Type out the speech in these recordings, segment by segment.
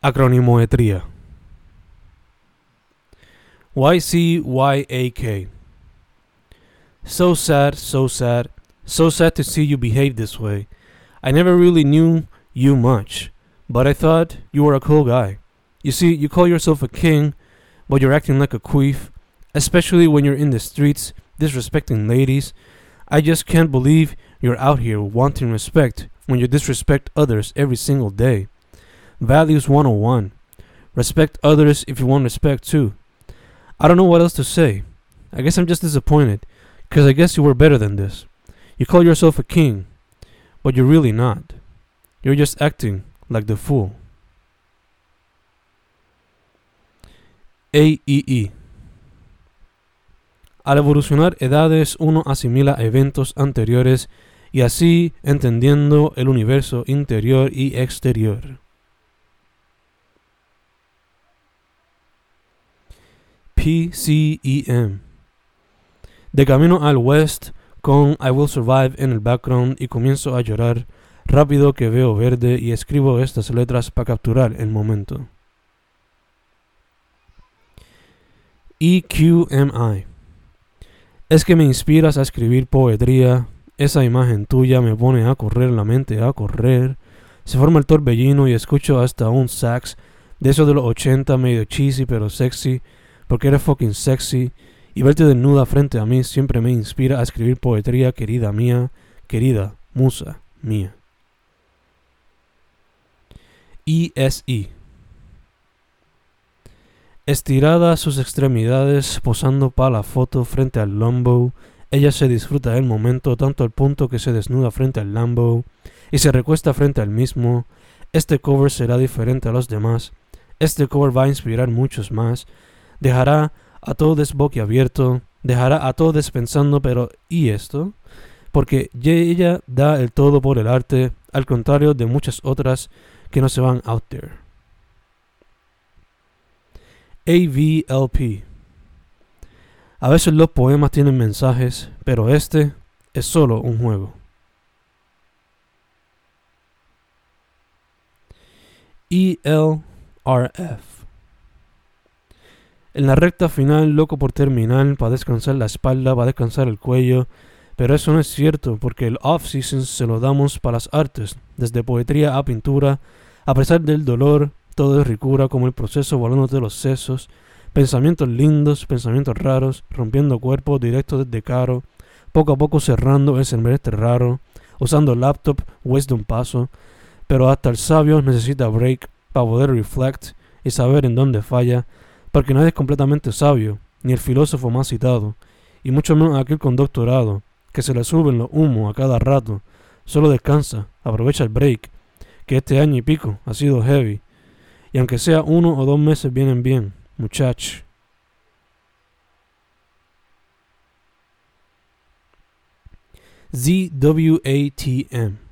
Acronimometría. YCYAK. So sad, so sad, so sad to see you behave this way. I never really knew you much, but I thought you were a cool guy. You see, you call yourself a king, but you're acting like a queef, especially when you're in the streets disrespecting ladies. I just can't believe you're out here wanting respect when you disrespect others every single day. Values 101. Respect others if you want respect too. I don't know what else to say. I guess I'm just disappointed, because I guess you were better than this. You call yourself a king, but you're really not. You're just acting like the fool. AEE. Al evolucionar edades, uno asimila eventos anteriores y así entendiendo el universo interior y exterior. PCEM. De camino al west con I Will Survive en el background y comienzo a llorar rápido que veo verde y escribo estas letras para capturar el momento. EQMI. Es que me inspiras a escribir poetría, esa imagen tuya me pone a correr la mente, a correr. Se forma el torbellino y escucho hasta un sax de esos de los 80 medio cheesy pero sexy porque eres fucking sexy y verte desnuda frente a mí siempre me inspira a escribir poetría, querida mía, querida musa mía. ESE. Estirada sus extremidades, posando para la foto frente al Lambo, ella se disfruta del momento tanto al punto que se desnuda frente al Lambo y se recuesta frente al mismo. Este cover será diferente a los demás. Este cover va a inspirar muchos más dejará a todos boquiabierto, dejará a todos pensando, pero ¿y esto? Porque ella da el todo por el arte, al contrario de muchas otras que no se van out there. AVLP. A veces los poemas tienen mensajes, pero este es solo un juego. ELRF. En la recta final, loco por terminar, para descansar la espalda, para descansar el cuello. Pero eso no es cierto, porque el off-season se lo damos para las artes, desde poetría a pintura. A pesar del dolor, todo es ricura, como el proceso volando de los sesos. Pensamientos lindos, pensamientos raros, rompiendo cuerpos directo desde caro. Poco a poco cerrando el semestre raro, usando laptop, wisdom paso. Pero hasta el sabio necesita break para poder reflect y saber en dónde falla porque nadie es completamente sabio, ni el filósofo más citado, y mucho menos aquel con doctorado, que se le suben los humos a cada rato, solo descansa, aprovecha el break, que este año y pico ha sido heavy, y aunque sea uno o dos meses vienen bien, muchacho. ZWATM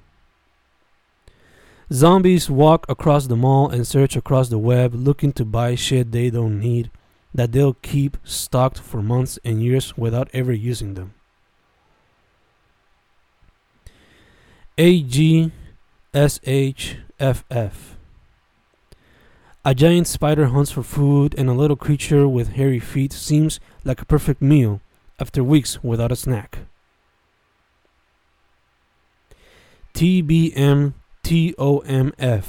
Zombies walk across the mall and search across the web looking to buy shit they don't need that they'll keep stocked for months and years without ever using them. AGSHFF A giant spider hunts for food, and a little creature with hairy feet seems like a perfect meal after weeks without a snack. TBM TOMF.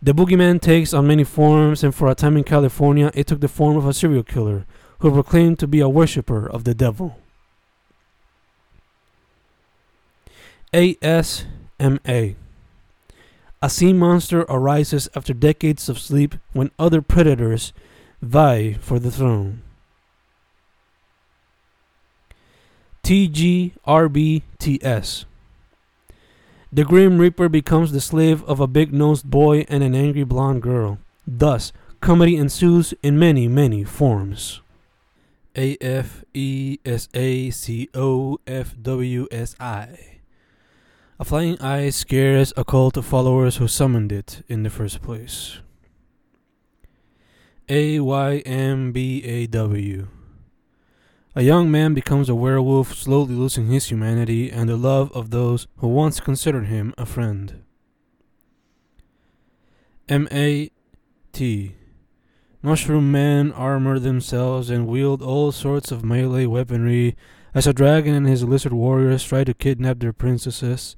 The boogeyman takes on many forms, and for a time in California, it took the form of a serial killer who proclaimed to be a worshipper of the devil. ASMA. A sea monster arises after decades of sleep when other predators vie for the throne. TGRBTS. The Grim Reaper becomes the slave of a big nosed boy and an angry blonde girl. Thus, comedy ensues in many, many forms. A F E S A C O F W S I. A flying eye scares a cult of followers who summoned it in the first place. A Y M B A W. A young man becomes a werewolf, slowly losing his humanity and the love of those who once considered him a friend. M A T. Mushroom men armor themselves and wield all sorts of melee weaponry as a dragon and his lizard warriors try to kidnap their princesses.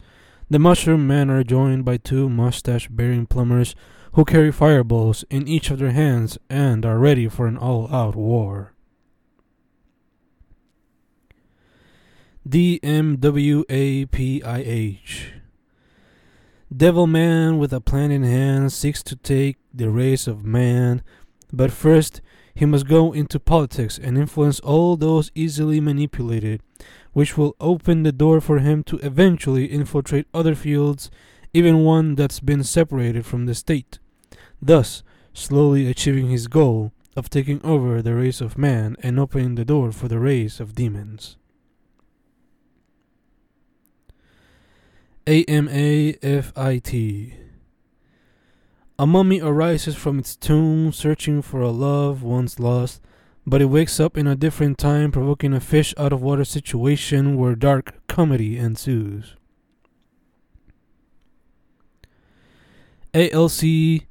The mushroom men are joined by two mustache bearing plumbers who carry fireballs in each of their hands and are ready for an all out war. DMWAPIH Devil Man with a plan in hand seeks to take the race of man, but first he must go into politics and influence all those easily manipulated, which will open the door for him to eventually infiltrate other fields, even one that's been separated from the state, thus slowly achieving his goal of taking over the race of man and opening the door for the race of demons. AMAFIT A mummy arises from its tomb searching for a love once lost, but it wakes up in a different time, provoking a fish out of water situation where dark comedy ensues. ALCFOAST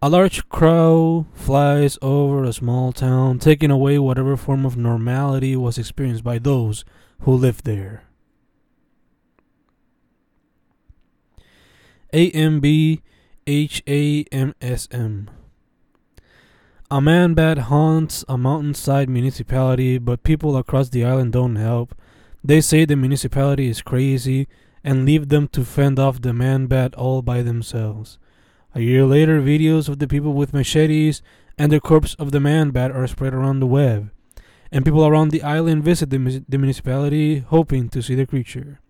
A large crow flies over a small town, taking away whatever form of normality was experienced by those who lived there. AMBHAMSM A man bat haunts a mountainside municipality, but people across the island don't help. They say the municipality is crazy and leave them to fend off the man bat all by themselves. A year later, videos of the people with machetes and the corpse of the man bat are spread around the web and people around the island visit the, the municipality hoping to see the creature.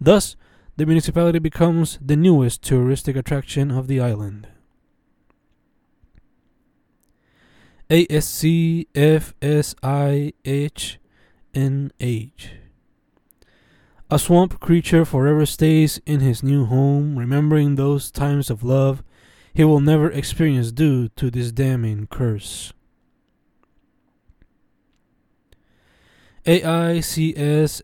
Thus, the municipality becomes the newest touristic attraction of the island. ASCFSIHNH A swamp creature forever stays in his new home, remembering those times of love he will never experience due to this damning curse. AICSMII.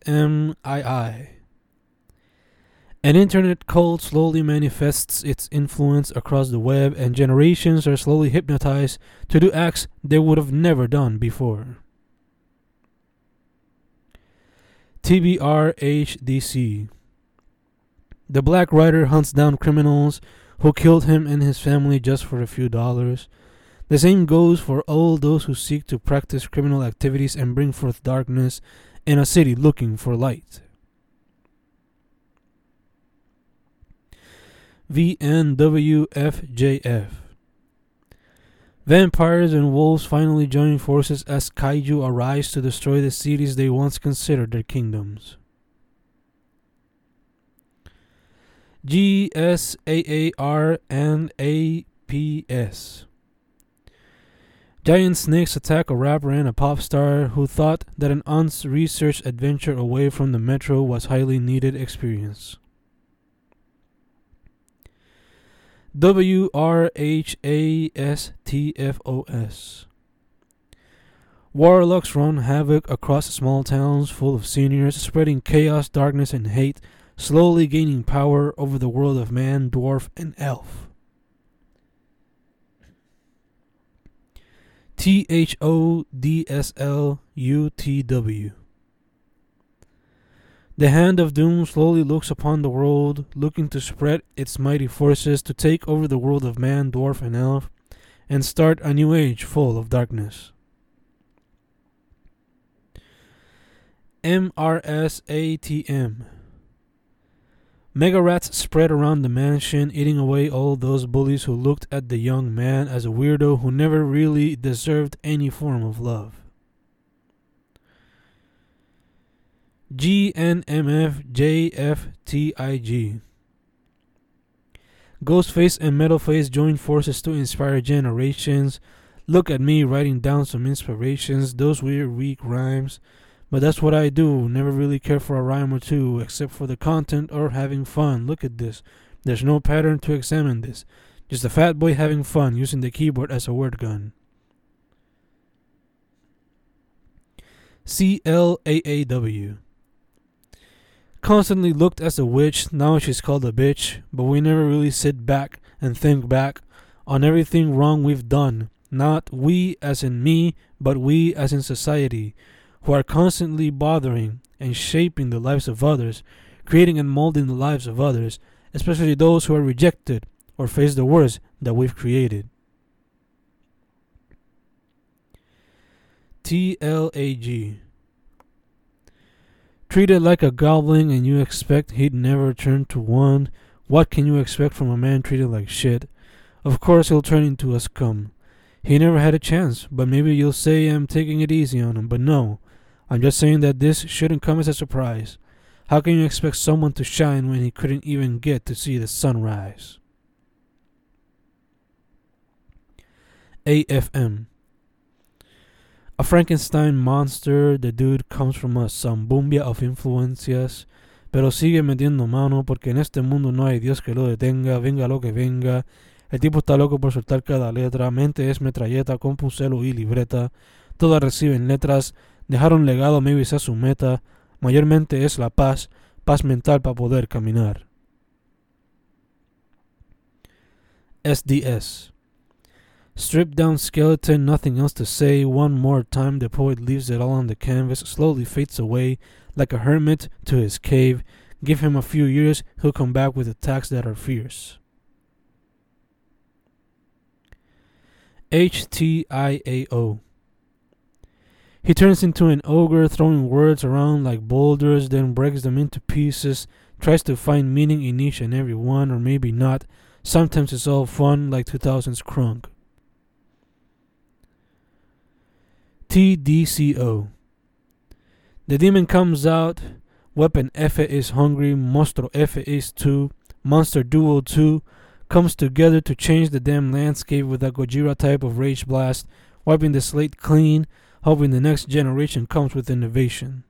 An internet cult slowly manifests its influence across the web, and generations are slowly hypnotized to do acts they would have never done before. TBRHDC The Black Rider hunts down criminals who killed him and his family just for a few dollars. The same goes for all those who seek to practice criminal activities and bring forth darkness in a city looking for light. VNWFJF Vampires and wolves finally join forces as kaiju arise to destroy the cities they once considered their kingdoms. GSAAR and APS Giant snakes attack a rapper and a pop star who thought that an unresearched adventure away from the metro was highly needed experience. W R H A S T F O S Warlocks run havoc across small towns full of seniors, spreading chaos, darkness, and hate, slowly gaining power over the world of man, dwarf, and elf. T H O D S L U T W. The hand of doom slowly looks upon the world, looking to spread its mighty forces to take over the world of man, dwarf, and elf, and start a new age full of darkness. MRSATM Mega rats spread around the mansion, eating away all those bullies who looked at the young man as a weirdo who never really deserved any form of love. GNMFJFTIG Ghostface and Metalface join forces to inspire generations. Look at me writing down some inspirations, those weird weak rhymes. But that's what I do. Never really care for a rhyme or two, except for the content or having fun. Look at this. There's no pattern to examine this. Just a fat boy having fun using the keyboard as a word gun. C L A A W. constantly looked as a witch, now she's called a bitch, but we never really sit back and think back on everything wrong we've done. Not we as in me, but we as in society, who are constantly bothering and shaping the lives of others, creating and molding the lives of others, especially those who are rejected or face the worst that we've created. TLAG Treated like a goblin and you expect he'd never turn to one. What can you expect from a man treated like shit? Of course he'll turn into a scum. He never had a chance, but maybe you'll say I'm taking it easy on him, but no. I'm just saying that this shouldn't come as a surprise. How can you expect someone to shine when he couldn't even get to see the sunrise? AFM a Frankenstein monster, the dude comes from a zambumbia of influencias, pero sigue metiendo mano porque en este mundo no hay Dios que lo detenga, venga lo que venga. El tipo está loco por soltar cada letra, mente es metralleta, compuselo y libreta. Todas reciben letras, dejar un legado maybe sea su meta. Mayormente es la paz, paz mental para poder caminar. SDS Stripped down skeleton, nothing else to say. One more time, the poet leaves it all on the canvas, slowly fades away, like a hermit to his cave. Give him a few years, he'll come back with attacks that are fierce. HTIAO. He turns into an ogre, throwing words around like boulders, then breaks them into pieces, tries to find meaning in each and every one, or maybe not. Sometimes it's all fun, like 2000's Crunk. TDCO. The demon comes out. Weapon F is hungry. Monstro F is 2. Monster Duo 2 comes together to change the damn landscape with a Gojira type of rage blast, wiping the slate clean, hoping the next generation comes with innovation.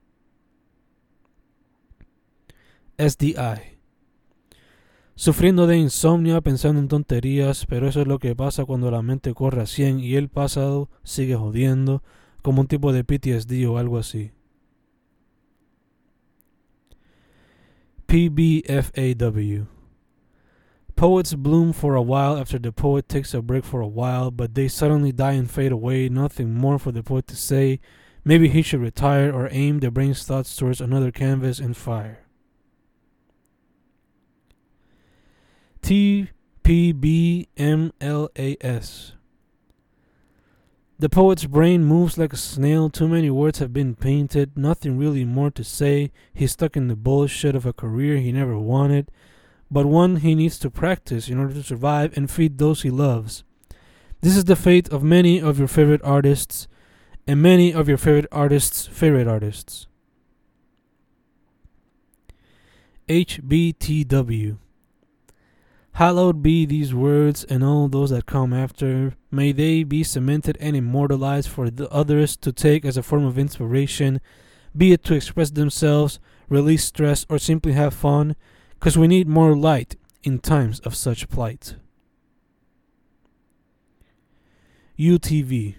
SDI. Sufriendo de insomnia, pensando en tonterías, pero eso es lo que pasa cuando la mente corre a 100 y el pasado sigue jodiendo como un tipo de PTSD o algo así. PBFAW. Poets bloom for a while after the poet takes a break for a while, but they suddenly die and fade away. Nothing more for the poet to say. Maybe he should retire or aim the brain's thoughts towards another canvas and fire. TPBMLAS. The poet's brain moves like a snail. Too many words have been painted. Nothing really more to say. He's stuck in the bullshit of a career he never wanted, but one he needs to practice in order to survive and feed those he loves. This is the fate of many of your favorite artists and many of your favorite artists' favorite artists. HBTW Hallowed be these words and all those that come after. May they be cemented and immortalized for the others to take as a form of inspiration, be it to express themselves, release stress, or simply have fun, because we need more light in times of such plight. UTV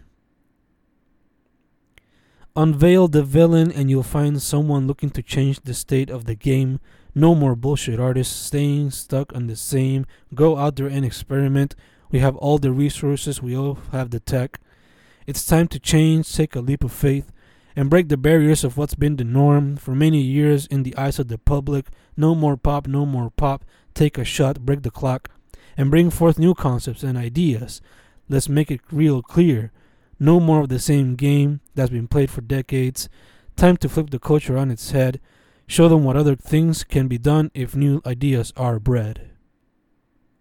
Unveil the villain, and you'll find someone looking to change the state of the game no more bullshit artists staying stuck on the same. Go out there and experiment. We have all the resources, we all have the tech. It's time to change, take a leap of faith, and break the barriers of what's been the norm for many years in the eyes of the public. No more pop, no more pop. Take a shot, break the clock, and bring forth new concepts and ideas. Let's make it real clear. No more of the same game that's been played for decades. Time to flip the culture on its head Show them what other things can be done if new ideas are bred.